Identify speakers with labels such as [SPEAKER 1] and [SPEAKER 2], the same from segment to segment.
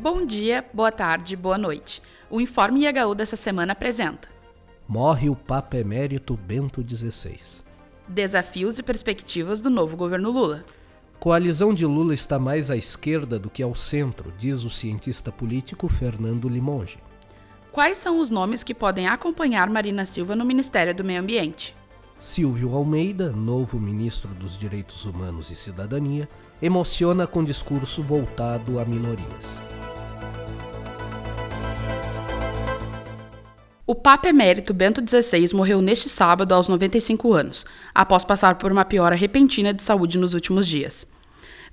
[SPEAKER 1] Bom dia, boa tarde, boa noite. O Informe IHU dessa semana apresenta
[SPEAKER 2] Morre o Papa Emérito Bento XVI.
[SPEAKER 1] Desafios e perspectivas do novo governo Lula.
[SPEAKER 2] Coalizão de Lula está mais à esquerda do que ao centro, diz o cientista político Fernando Limonge.
[SPEAKER 1] Quais são os nomes que podem acompanhar Marina Silva no Ministério do Meio Ambiente?
[SPEAKER 2] Silvio Almeida, novo ministro dos Direitos Humanos e Cidadania, emociona com discurso voltado a minorias.
[SPEAKER 1] O Papa Emérito Bento XVI morreu neste sábado aos 95 anos, após passar por uma piora repentina de saúde nos últimos dias.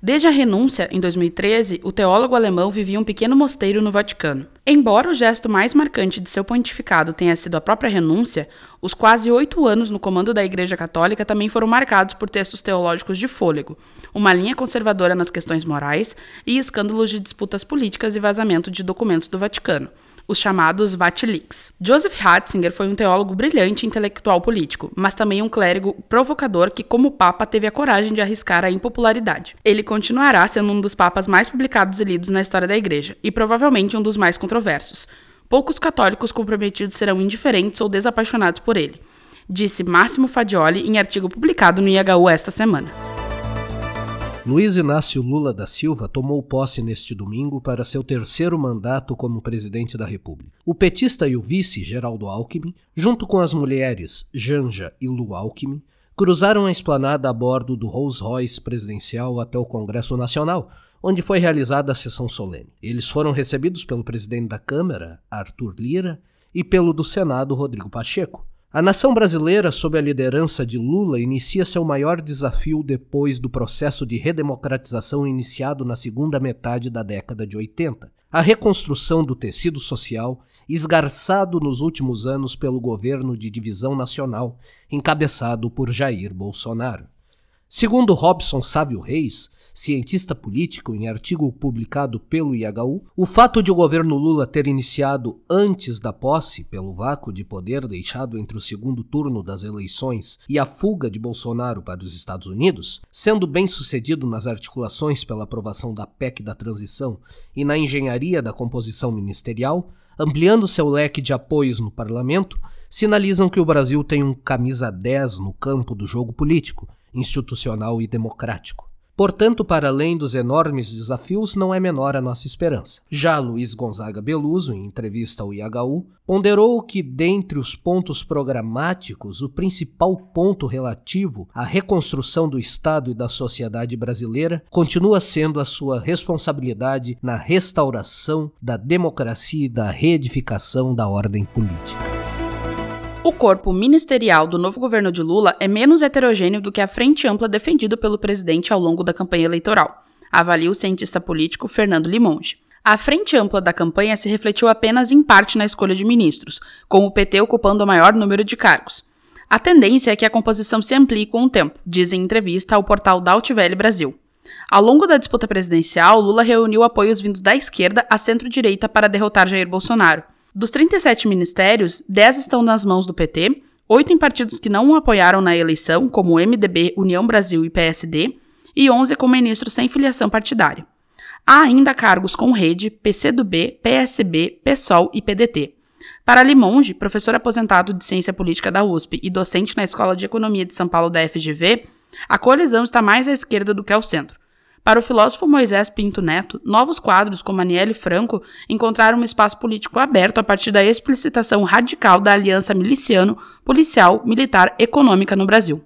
[SPEAKER 1] Desde a renúncia, em 2013, o teólogo alemão vivia um pequeno mosteiro no Vaticano. Embora o gesto mais marcante de seu pontificado tenha sido a própria renúncia, os quase oito anos no comando da Igreja Católica também foram marcados por textos teológicos de fôlego, uma linha conservadora nas questões morais e escândalos de disputas políticas e vazamento de documentos do Vaticano os chamados Vatiliks. Joseph Ratzinger foi um teólogo brilhante e intelectual político, mas também um clérigo provocador que, como papa, teve a coragem de arriscar a impopularidade. Ele continuará sendo um dos papas mais publicados e lidos na história da Igreja, e provavelmente um dos mais controversos. Poucos católicos comprometidos serão indiferentes ou desapaixonados por ele, disse Máximo Fadioli em artigo publicado no IHU esta semana.
[SPEAKER 2] Luiz Inácio Lula da Silva tomou posse neste domingo para seu terceiro mandato como presidente da República. O petista e o vice, Geraldo Alckmin, junto com as mulheres Janja e Lu Alckmin, cruzaram a esplanada a bordo do Rolls-Royce presidencial até o Congresso Nacional, onde foi realizada a sessão solene. Eles foram recebidos pelo presidente da Câmara, Arthur Lira, e pelo do Senado, Rodrigo Pacheco. A nação brasileira, sob a liderança de Lula, inicia seu maior desafio depois do processo de redemocratização iniciado na segunda metade da década de 80. A reconstrução do tecido social, esgarçado nos últimos anos pelo governo de divisão nacional, encabeçado por Jair Bolsonaro. Segundo Robson Sávio Reis, cientista político, em artigo publicado pelo IHU, o fato de o governo Lula ter iniciado antes da posse, pelo vácuo de poder deixado entre o segundo turno das eleições e a fuga de Bolsonaro para os Estados Unidos, sendo bem sucedido nas articulações pela aprovação da PEC da transição e na engenharia da composição ministerial, ampliando seu leque de apoios no parlamento, sinalizam que o Brasil tem um camisa 10 no campo do jogo político, institucional e democrático. Portanto, para além dos enormes desafios, não é menor a nossa esperança. Já Luiz Gonzaga Beluso, em entrevista ao IHU, ponderou que, dentre os pontos programáticos, o principal ponto relativo à reconstrução do Estado e da sociedade brasileira continua sendo a sua responsabilidade na restauração da democracia e da reedificação da ordem política.
[SPEAKER 1] O corpo ministerial do novo governo de Lula é menos heterogêneo do que a frente ampla defendida pelo presidente ao longo da campanha eleitoral, avalia o cientista político Fernando Limonge. A frente ampla da campanha se refletiu apenas em parte na escolha de ministros, com o PT ocupando o maior número de cargos. A tendência é que a composição se amplie com o tempo, diz em entrevista ao portal Dautivelli Brasil. Ao longo da disputa presidencial, Lula reuniu apoios vindos da esquerda à centro-direita para derrotar Jair Bolsonaro. Dos 37 ministérios, 10 estão nas mãos do PT, 8 em partidos que não o apoiaram na eleição, como MDB, União Brasil e PSD, e 11 com ministros sem filiação partidária. Há ainda cargos com rede, PCdoB, PSB, PSOL e PDT. Para Limonge, professor aposentado de Ciência Política da USP e docente na Escola de Economia de São Paulo da FGV, a coalizão está mais à esquerda do que ao centro. Para o filósofo Moisés Pinto Neto, novos quadros como Aniele Franco encontraram um espaço político aberto a partir da explicitação radical da aliança miliciano, policial, militar, econômica no Brasil.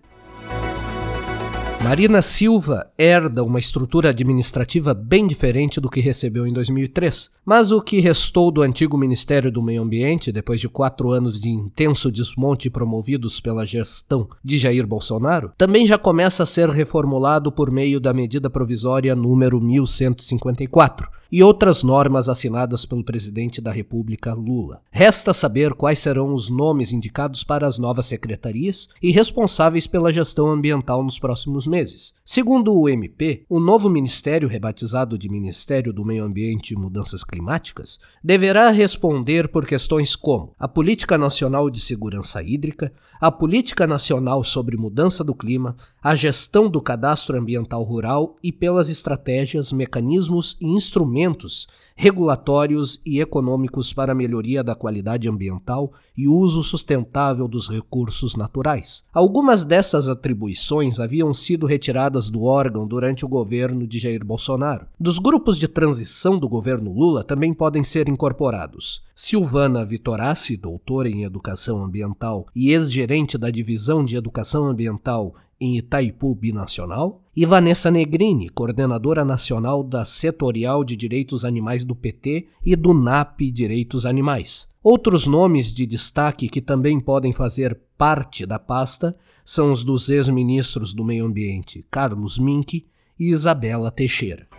[SPEAKER 2] Marina Silva herda uma estrutura administrativa bem diferente do que recebeu em 2003. Mas o que restou do antigo Ministério do Meio Ambiente, depois de quatro anos de intenso desmonte promovidos pela gestão de Jair Bolsonaro, também já começa a ser reformulado por meio da medida provisória número 1154 e outras normas assinadas pelo presidente da República, Lula. Resta saber quais serão os nomes indicados para as novas secretarias e responsáveis pela gestão ambiental nos próximos meses. Segundo o MP, o novo ministério, rebatizado de Ministério do Meio Ambiente e Mudanças climáticas, deverá responder por questões como a Política Nacional de Segurança Hídrica, a Política Nacional sobre Mudança do Clima, a gestão do cadastro ambiental rural e pelas estratégias, mecanismos e instrumentos regulatórios e econômicos para a melhoria da qualidade ambiental e uso sustentável dos recursos naturais. Algumas dessas atribuições haviam sido retiradas do órgão durante o governo de Jair Bolsonaro. Dos grupos de transição do governo Lula também podem ser incorporados Silvana Vitorassi, doutora em Educação Ambiental e ex-gerente da Divisão de Educação Ambiental em Itaipu Binacional, e Vanessa Negrini, coordenadora nacional da Setorial de Direitos Animais do PT e do NAP Direitos Animais. Outros nomes de destaque que também podem fazer parte da pasta são os dos ex-ministros do Meio Ambiente Carlos Mink e Isabela Teixeira.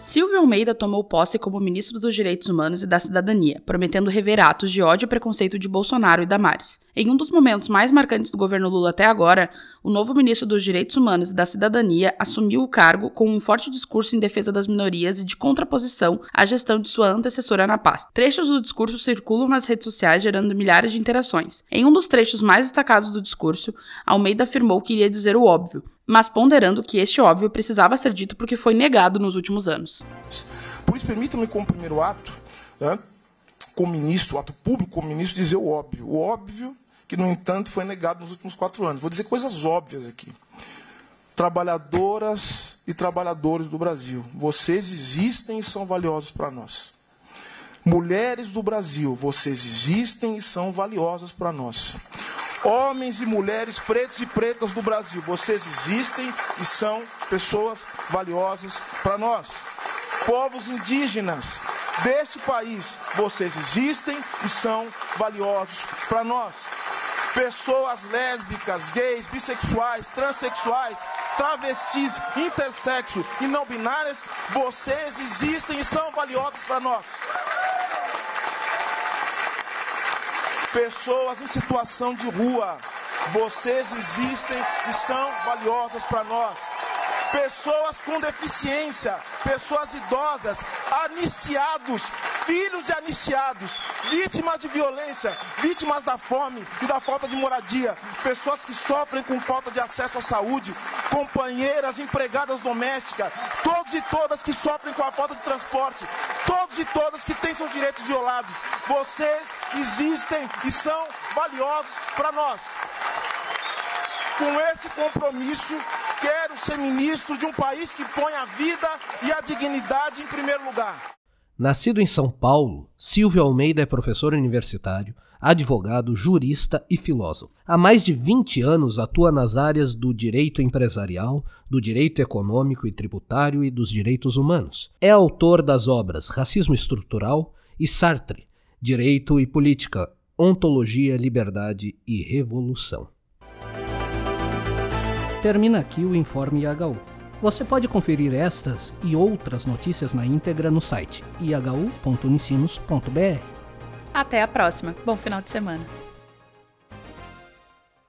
[SPEAKER 1] Silvio Almeida tomou posse como ministro dos Direitos Humanos e da Cidadania, prometendo rever atos de ódio e preconceito de Bolsonaro e Damares. Em um dos momentos mais marcantes do governo Lula até agora, o novo ministro dos Direitos Humanos e da Cidadania assumiu o cargo com um forte discurso em defesa das minorias e de contraposição à gestão de sua antecessora na pasta. Trechos do discurso circulam nas redes sociais, gerando milhares de interações. Em um dos trechos mais destacados do discurso, Almeida afirmou que iria dizer o óbvio, mas ponderando que este óbvio precisava ser dito porque foi negado nos últimos anos.
[SPEAKER 3] Por isso, permitam-me, como primeiro ato, né, como ministro, ato público como ministro, dizer o óbvio. O óbvio que, no entanto, foi negado nos últimos quatro anos. Vou dizer coisas óbvias aqui. Trabalhadoras e trabalhadores do Brasil, vocês existem e são valiosos para nós. Mulheres do Brasil, vocês existem e são valiosas para nós. Homens e mulheres pretos e pretas do Brasil, vocês existem e são pessoas valiosas para nós. Povos indígenas deste país, vocês existem e são valiosos para nós. Pessoas lésbicas, gays, bissexuais, transexuais, travestis, intersexo e não binárias, vocês existem e são valiosos para nós. Pessoas em situação de rua, vocês existem e são valiosas para nós. Pessoas com deficiência, pessoas idosas, anistiados, filhos de anistiados, vítimas de violência, vítimas da fome e da falta de moradia, pessoas que sofrem com falta de acesso à saúde, companheiras, empregadas domésticas, todos e todas que sofrem com a falta de transporte, todos e todas que têm seus direitos violados. Vocês existem e são valiosos para nós. Com esse compromisso, quero ser ministro de um país que põe a vida e a dignidade em primeiro lugar.
[SPEAKER 2] Nascido em São Paulo, Silvio Almeida é professor universitário, advogado, jurista e filósofo. Há mais de 20 anos atua nas áreas do direito empresarial, do direito econômico e tributário e dos direitos humanos. É autor das obras Racismo Estrutural e Sartre, Direito e Política, Ontologia, Liberdade e Revolução. Termina aqui o Informe IHU. Você pode conferir estas e outras notícias na íntegra no site ihu.unicinos.br.
[SPEAKER 1] Até a próxima. Bom final de semana.